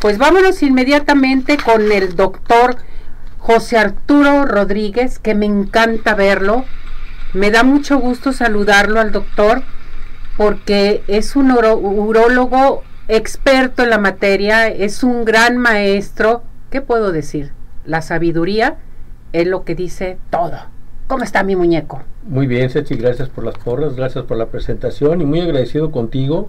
Pues vámonos inmediatamente con el doctor José Arturo Rodríguez, que me encanta verlo. Me da mucho gusto saludarlo al doctor porque es un urólogo experto en la materia, es un gran maestro. ¿Qué puedo decir? La sabiduría es lo que dice todo. ¿Cómo está mi muñeco? Muy bien, Sechi, gracias por las porras, gracias por la presentación y muy agradecido contigo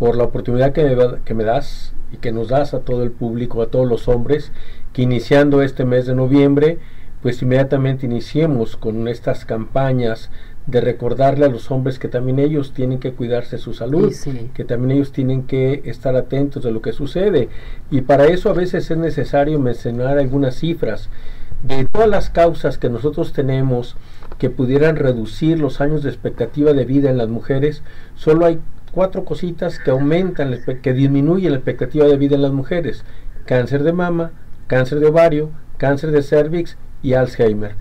por la oportunidad que me, que me das y que nos das a todo el público, a todos los hombres, que iniciando este mes de noviembre, pues inmediatamente iniciemos con estas campañas de recordarle a los hombres que también ellos tienen que cuidarse su salud, que también ellos tienen que estar atentos de lo que sucede. Y para eso a veces es necesario mencionar algunas cifras. De todas las causas que nosotros tenemos que pudieran reducir los años de expectativa de vida en las mujeres, solo hay cuatro cositas que aumentan, que disminuyen la expectativa de vida en las mujeres. Cáncer de mama, cáncer de ovario, cáncer de cervix y Alzheimer.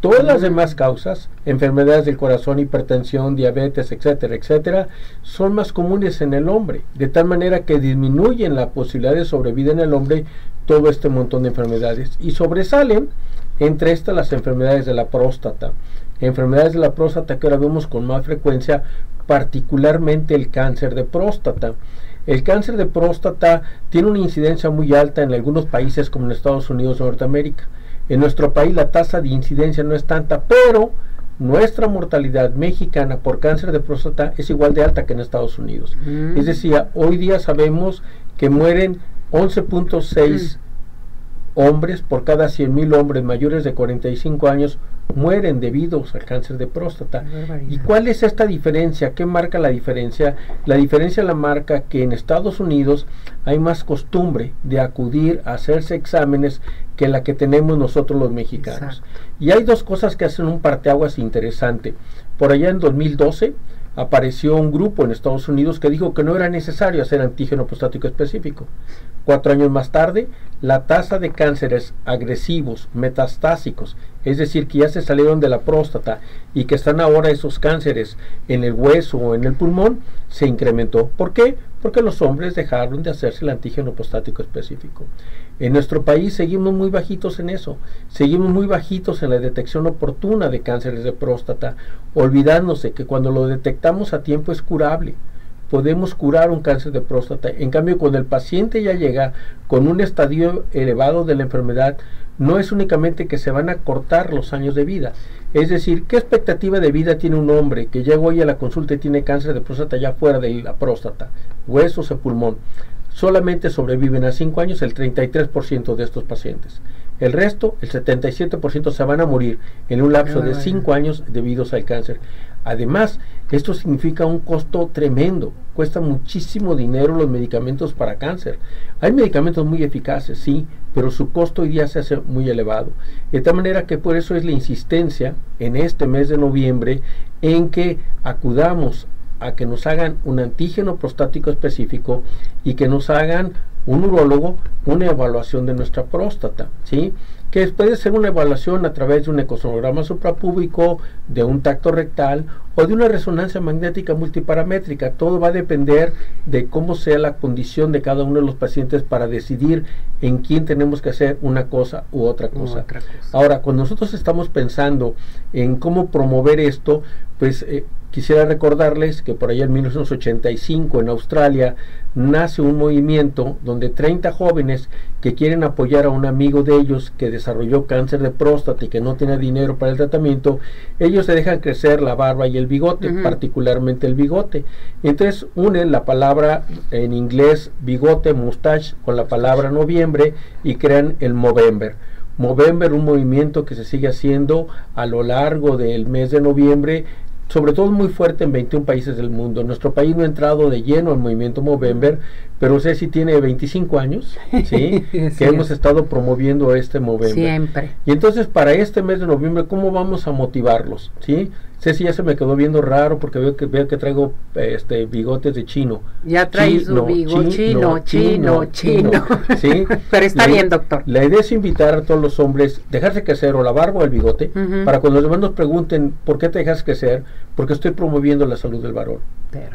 Todas las demás causas, enfermedades del corazón, hipertensión, diabetes, etcétera, etcétera, son más comunes en el hombre, de tal manera que disminuyen la posibilidad de sobrevida en el hombre todo este montón de enfermedades. Y sobresalen entre estas las enfermedades de la próstata. Enfermedades de la próstata que ahora vemos con más frecuencia, particularmente el cáncer de próstata. El cáncer de próstata tiene una incidencia muy alta en algunos países como en Estados Unidos o Norteamérica. En nuestro país la tasa de incidencia no es tanta, pero nuestra mortalidad mexicana por cáncer de próstata es igual de alta que en Estados Unidos. Mm. Es decir, hoy día sabemos que mueren 11.6 hombres por cada 100.000 hombres mayores de 45 años mueren debido al cáncer de próstata. ¿Y cuál es esta diferencia? ¿Qué marca la diferencia? La diferencia la marca que en Estados Unidos hay más costumbre de acudir a hacerse exámenes que la que tenemos nosotros los mexicanos. Y hay dos cosas que hacen un parteaguas interesante. Por allá en 2012 apareció un grupo en Estados Unidos que dijo que no era necesario hacer antígeno prostático específico. Cuatro años más tarde, la tasa de cánceres agresivos, metastásicos, es decir, que ya se salieron de la próstata y que están ahora esos cánceres en el hueso o en el pulmón, se incrementó. ¿Por qué? Porque los hombres dejaron de hacerse el antígeno prostático específico. En nuestro país seguimos muy bajitos en eso, seguimos muy bajitos en la detección oportuna de cánceres de próstata, olvidándose que cuando lo detectamos a tiempo es curable. Podemos curar un cáncer de próstata. En cambio, cuando el paciente ya llega con un estadio elevado de la enfermedad, no es únicamente que se van a cortar los años de vida. Es decir, ¿qué expectativa de vida tiene un hombre que llega hoy a la consulta y tiene cáncer de próstata ya fuera de la próstata, huesos o pulmón? solamente sobreviven a 5 años el 33% de estos pacientes. El resto, el 77%, se van a morir en un lapso de 5 años debido al cáncer. Además, esto significa un costo tremendo. Cuesta muchísimo dinero los medicamentos para cáncer. Hay medicamentos muy eficaces, sí, pero su costo hoy día se hace muy elevado. De tal manera que por eso es la insistencia en este mes de noviembre en que acudamos a que nos hagan un antígeno prostático específico y que nos hagan un urólogo una evaluación de nuestra próstata, ¿sí? Que puede ser una evaluación a través de un ecosonograma suprapúbico, de un tacto rectal o de una resonancia magnética multiparamétrica. Todo va a depender de cómo sea la condición de cada uno de los pacientes para decidir en quién tenemos que hacer una cosa u otra cosa. Ahora, cuando nosotros estamos pensando en cómo promover esto, pues eh, Quisiera recordarles que por allá en 1985 en Australia nace un movimiento donde 30 jóvenes que quieren apoyar a un amigo de ellos que desarrolló cáncer de próstata y que no tiene dinero para el tratamiento, ellos se dejan crecer la barba y el bigote, particularmente el bigote. Entonces unen la palabra en inglés bigote, mustache, con la palabra noviembre y crean el Movember. Movember, un movimiento que se sigue haciendo a lo largo del mes de noviembre sobre todo muy fuerte en 21 países del mundo. Nuestro país no ha entrado de lleno al movimiento Movember, pero sé si tiene 25 años, ¿sí? que hemos estado promoviendo este Movember. Siempre. Y entonces para este mes de noviembre, ¿cómo vamos a motivarlos? ¿sí? Ceci ya se me quedó viendo raro porque veo que veo que traigo este bigotes de chino. Ya traes su bigote chino, chino, chino, ¿sí? Pero está bien, doctor. La idea es invitar a todos los hombres, dejarse crecer o la barba o el bigote, para cuando los demás nos pregunten por qué te dejas crecer, porque estoy promoviendo la salud del varón.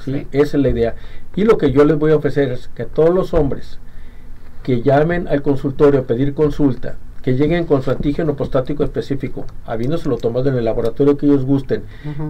¿sí? Esa es la idea. Y lo que yo les voy a ofrecer es que todos los hombres que llamen al consultorio a pedir consulta que lleguen con su antígeno prostático específico, habiéndoselo tomado en el laboratorio que ellos gusten,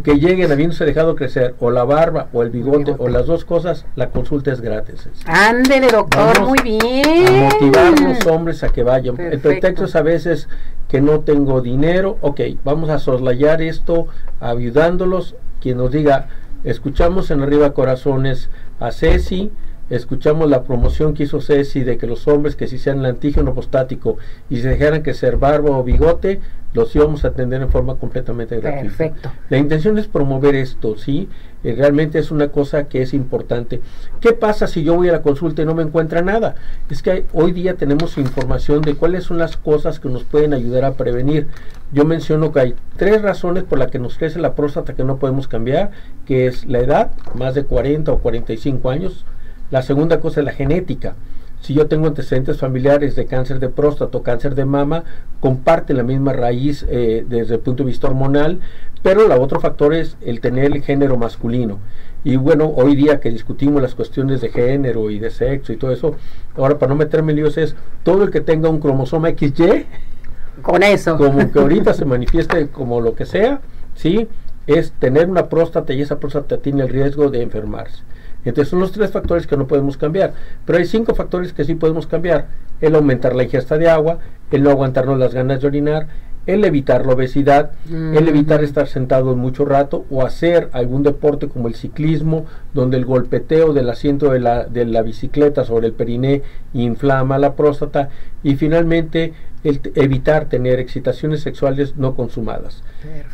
que lleguen habiéndose dejado crecer o la barba o el bigote, o las dos cosas, la consulta es gratis. Ándele, doctor, muy bien. A motivar a los hombres a que vayan. El pretexto es a veces que no tengo dinero, ok, vamos a soslayar esto ayudándolos. Quien nos diga, escuchamos en arriba corazones a Ceci, escuchamos la promoción que hizo Ceci de que los hombres que si sean el antígeno prostático y se dejaran que ser barba o bigote, los íbamos a atender en forma completamente gratuita. Perfecto. La intención es promover esto, ¿sí? Eh, realmente es una cosa que es importante. ¿Qué pasa si yo voy a la consulta y no me encuentra nada? Es que hoy día tenemos información de cuáles son las cosas que nos pueden ayudar a prevenir. Yo menciono que hay tres razones por las que nos crece la próstata que no podemos cambiar, que es la edad, más de 40 o 45 años, la segunda cosa es la genética. Si yo tengo antecedentes familiares de cáncer de próstata o cáncer de mama, comparte la misma raíz eh, desde el punto de vista hormonal, pero el otro factor es el tener el género masculino. Y bueno, hoy día que discutimos las cuestiones de género y de sexo y todo eso, ahora para no meterme en líos es todo el que tenga un cromosoma XY, con eso, como que ahorita se manifieste como lo que sea, ¿sí? Es tener una próstata y esa próstata tiene el riesgo de enfermarse. Entonces son los tres factores que no podemos cambiar. Pero hay cinco factores que sí podemos cambiar. El aumentar la ingesta de agua, el no aguantarnos las ganas de orinar, el evitar la obesidad, el evitar estar sentado mucho rato o hacer algún deporte como el ciclismo, donde el golpeteo del asiento de la, de la bicicleta sobre el periné inflama la próstata y finalmente el evitar tener excitaciones sexuales no consumadas.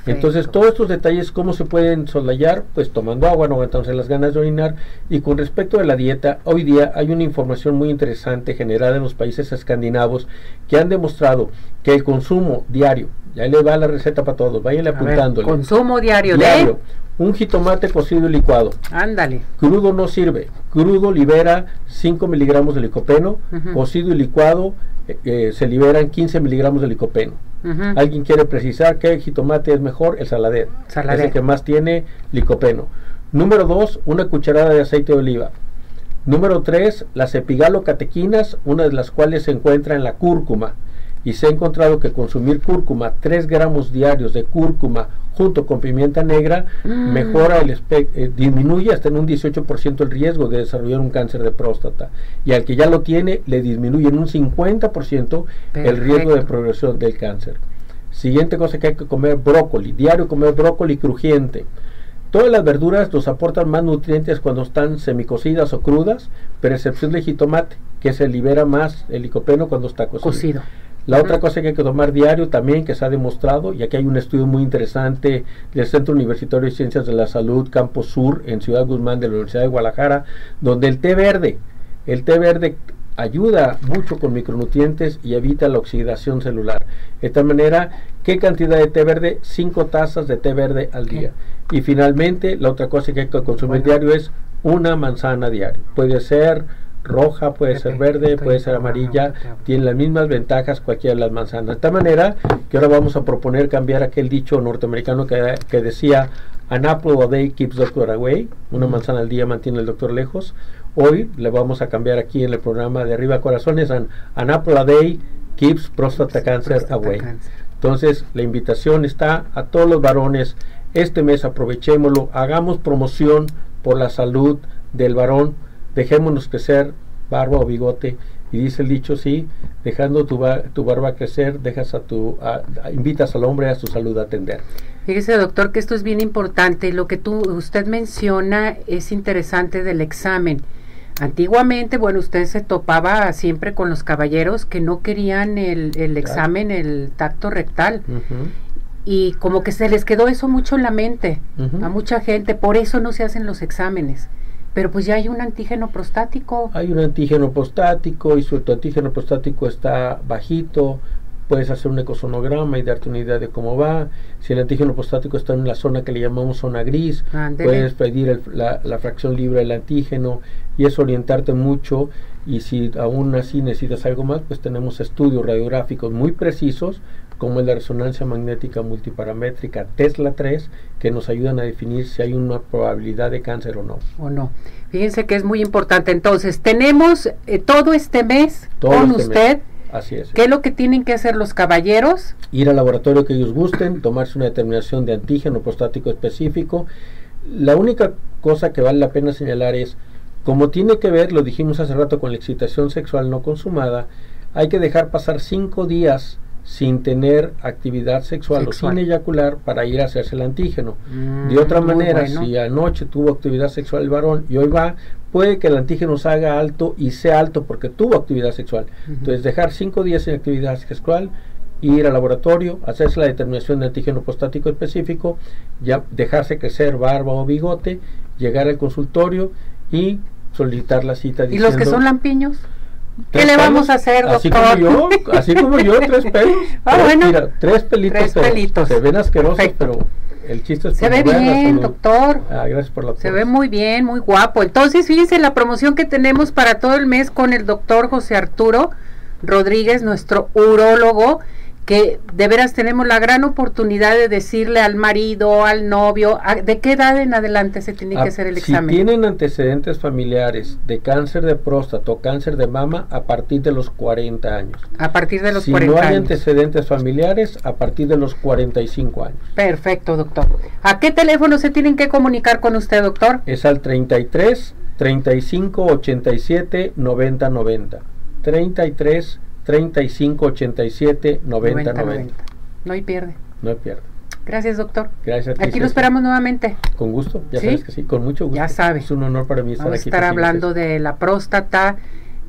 Entonces, todos estos detalles, ¿cómo se pueden soslayar? Pues tomando agua, no aguantándose las ganas de orinar. Y con respecto a la dieta, hoy día hay una información muy interesante generada en los países escandinavos que han demostrado que el consumo diario, ya le va la receta para todos, vayan apuntándole. consumo diario, de un jitomate cocido y licuado. Ándale. Crudo no sirve. Crudo libera 5 miligramos de licopeno. Cocido y licuado eh, se liberan 15 miligramos de licopeno. ¿Alguien quiere precisar qué jitomate es mejor? El saladet. Es el que más tiene licopeno. Número 2, una cucharada de aceite de oliva. Número 3, las epigalocatequinas, una de las cuales se encuentra en la cúrcuma. Y se ha encontrado que consumir cúrcuma, 3 gramos diarios de cúrcuma junto con pimienta negra, mm. mejora el eh, disminuye hasta en un 18% el riesgo de desarrollar un cáncer de próstata. Y al que ya lo tiene, le disminuye en un 50% el riesgo de progresión del cáncer. Siguiente cosa que hay que comer, brócoli. Diario comer brócoli crujiente. Todas las verduras nos aportan más nutrientes cuando están semicocidas o crudas, pero excepción del jitomate, que se libera más el licopeno cuando está cocido. La otra cosa que hay que tomar diario también, que se ha demostrado, y aquí hay un estudio muy interesante del Centro Universitario de Ciencias de la Salud Campo Sur en Ciudad Guzmán de la Universidad de Guadalajara, donde el té verde, el té verde ayuda mucho con micronutrientes y evita la oxidación celular. De tal manera, ¿qué cantidad de té verde? Cinco tazas de té verde al día. Y finalmente, la otra cosa que hay que consumir diario es una manzana diario. Puede ser roja, puede ser verde, puede ser amarilla, tiene las mismas ventajas cualquiera de las manzanas. De esta manera que ahora vamos a proponer cambiar aquel dicho norteamericano que, que decía An apple a day keeps doctor away, una manzana al día mantiene el doctor lejos. Hoy le vamos a cambiar aquí en el programa de Arriba Corazones an, an apple a day keeps prostate cancer. away. Entonces la invitación está a todos los varones, este mes aprovechémoslo, hagamos promoción por la salud del varón dejémonos crecer barba o bigote. Y dice el dicho, sí, dejando tu, tu barba crecer, dejas a tu, invitas al hombre a su salud a atender. Fíjese, doctor, que esto es bien importante. Lo que tú, usted menciona es interesante del examen. Antiguamente, bueno, usted se topaba siempre con los caballeros que no querían el, el examen, el tacto rectal. Y como que se les quedó eso mucho en la mente a mucha gente, por eso no se hacen los exámenes. Pero pues ya hay un antígeno prostático. Hay un antígeno prostático y su antígeno prostático está bajito. puedes hacer un ecosonograma y darte una idea de cómo va. Si el antígeno prostático está en la zona que le llamamos zona gris, puedes pedir el- la, la fracción libre del antígeno y es orientarte mucho. Y si aún así necesitas algo más, pues tenemos estudios radiográficos muy precisos, como es la resonancia magnética multiparamétrica Tesla 3, que nos ayudan a definir si hay una probabilidad de cáncer o no. ¿O no? Fíjense que es muy importante. Entonces, tenemos eh, todo este mes Todo con este usted. mes. Así es. ¿Qué es lo que tienen que hacer los caballeros? ir al laboratorio que ellos gusten, tomarse una determinación de antígeno prostático específico. La única cosa que vale la pena señalar es, como tiene que ver, lo dijimos hace rato con la excitación sexual no consumada, hay que dejar pasar cinco días sin tener actividad sexual, Sexual. o sin eyacular para ir a hacerse el antígeno. Mm, De otra muy manera, bueno. si anoche tuvo actividad sexual el varón y hoy va, puede que el antígeno se haga alto y sea alto porque tuvo actividad sexual. Entonces, dejar cinco días sin actividad sexual, ir al laboratorio, hacerse la determinación de antígeno prostático específico, ya dejarse crecer barba o bigote, llegar al consultorio y solicitar la cita. ¿Y los que son lampiños? ¿Qué "Tres le vamos pelos". a hacer, Así doctor? como yo, así como yo, tres pelos. Ah, Tres- bueno. Mira, tres pelitos, Tres pelitos. se ven asquerosos, Perfecto. pero el chiste es Se ve bien, doctor. Ah, gracias por la Se ve muy bien, muy guapo. Entonces, fíjense la promoción que tenemos para todo el mes con el doctor José Arturo Rodríguez, nuestro urólogo, que de veras tenemos la gran oportunidad de decirle al marido, al novio, a- de qué edad en adelante se tiene Ah, que hacer el si examen. tienen antecedentes familiares de cáncer de próstata o cáncer de mama a partir de los 40 años. A partir de los si 40 no hay años. antecedentes familiares, a partir de los 45 años. Perfecto, doctor. ¿A qué teléfono se tienen que comunicar con usted, doctor? Es al 33 35 87 90 90. 33 35 87 90 90. No hay pierde. No pierda. Gracias, doctor. Gracias a ti. Aquí lo esperamos nuevamente. Con gusto, ya ¿Sí? sabes que sí, con mucho gusto. Ya sabe. Es un honor para mí estar Vamos a aquí. estar hablando de la próstata,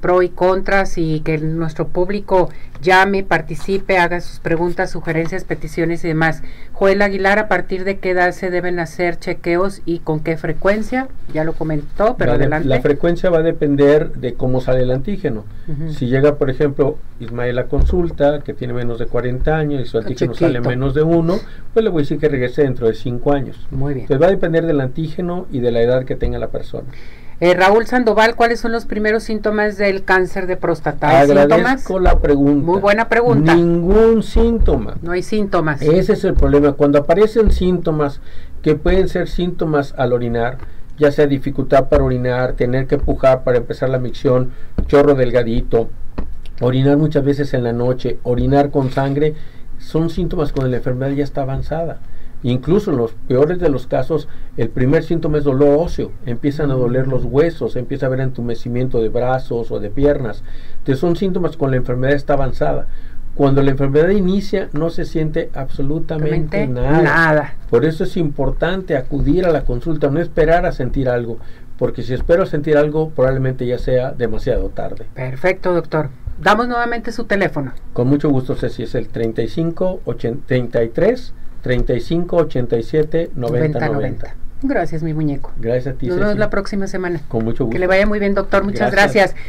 pro y contras y que nuestro público llame, participe, haga sus preguntas, sugerencias, peticiones y demás. Joel Aguilar, ¿a partir de qué edad se deben hacer chequeos y con qué frecuencia? Ya lo comentó, pero adelante. la frecuencia va a depender de cómo sale el antígeno. Si llega, por ejemplo, Ismael a consulta, que tiene menos de 40 años y su antígeno chiquito. sale menos de 1, pues le voy a decir que regrese dentro de 5 años. Muy bien. Entonces va a depender del antígeno y de la edad que tenga la persona. Eh, Raúl Sandoval, ¿cuáles son los primeros síntomas del cáncer de próstata? Agradezco la pregunta. Muy buena pregunta. Ningún síntoma. No hay síntomas. Ese es el problema. Cuando aparecen síntomas que pueden ser síntomas al orinar, ya sea dificultad para orinar, tener que pujar para empezar la micción, chorro delgadito, orinar muchas veces en la noche, orinar con sangre, son síntomas cuando la enfermedad ya está avanzada. Incluso en los peores de los casos, el primer síntoma es dolor óseo, empiezan a doler los huesos, empieza a haber entumecimiento de brazos o de piernas. Entonces son síntomas cuando la enfermedad está avanzada. Cuando la enfermedad inicia no se siente absolutamente nada. nada. Por eso es importante acudir a la consulta, no esperar a sentir algo, porque si espero a sentir algo probablemente ya sea demasiado tarde. Perfecto, doctor. Damos nuevamente su teléfono. Con mucho gusto, Ceci, es el 35 80 33 35 87 90 90. Gracias, mi muñeco. Gracias a ti, Nos vemos la próxima semana. Con mucho gusto. Que le vaya muy bien, doctor. Muchas Gracias. gracias.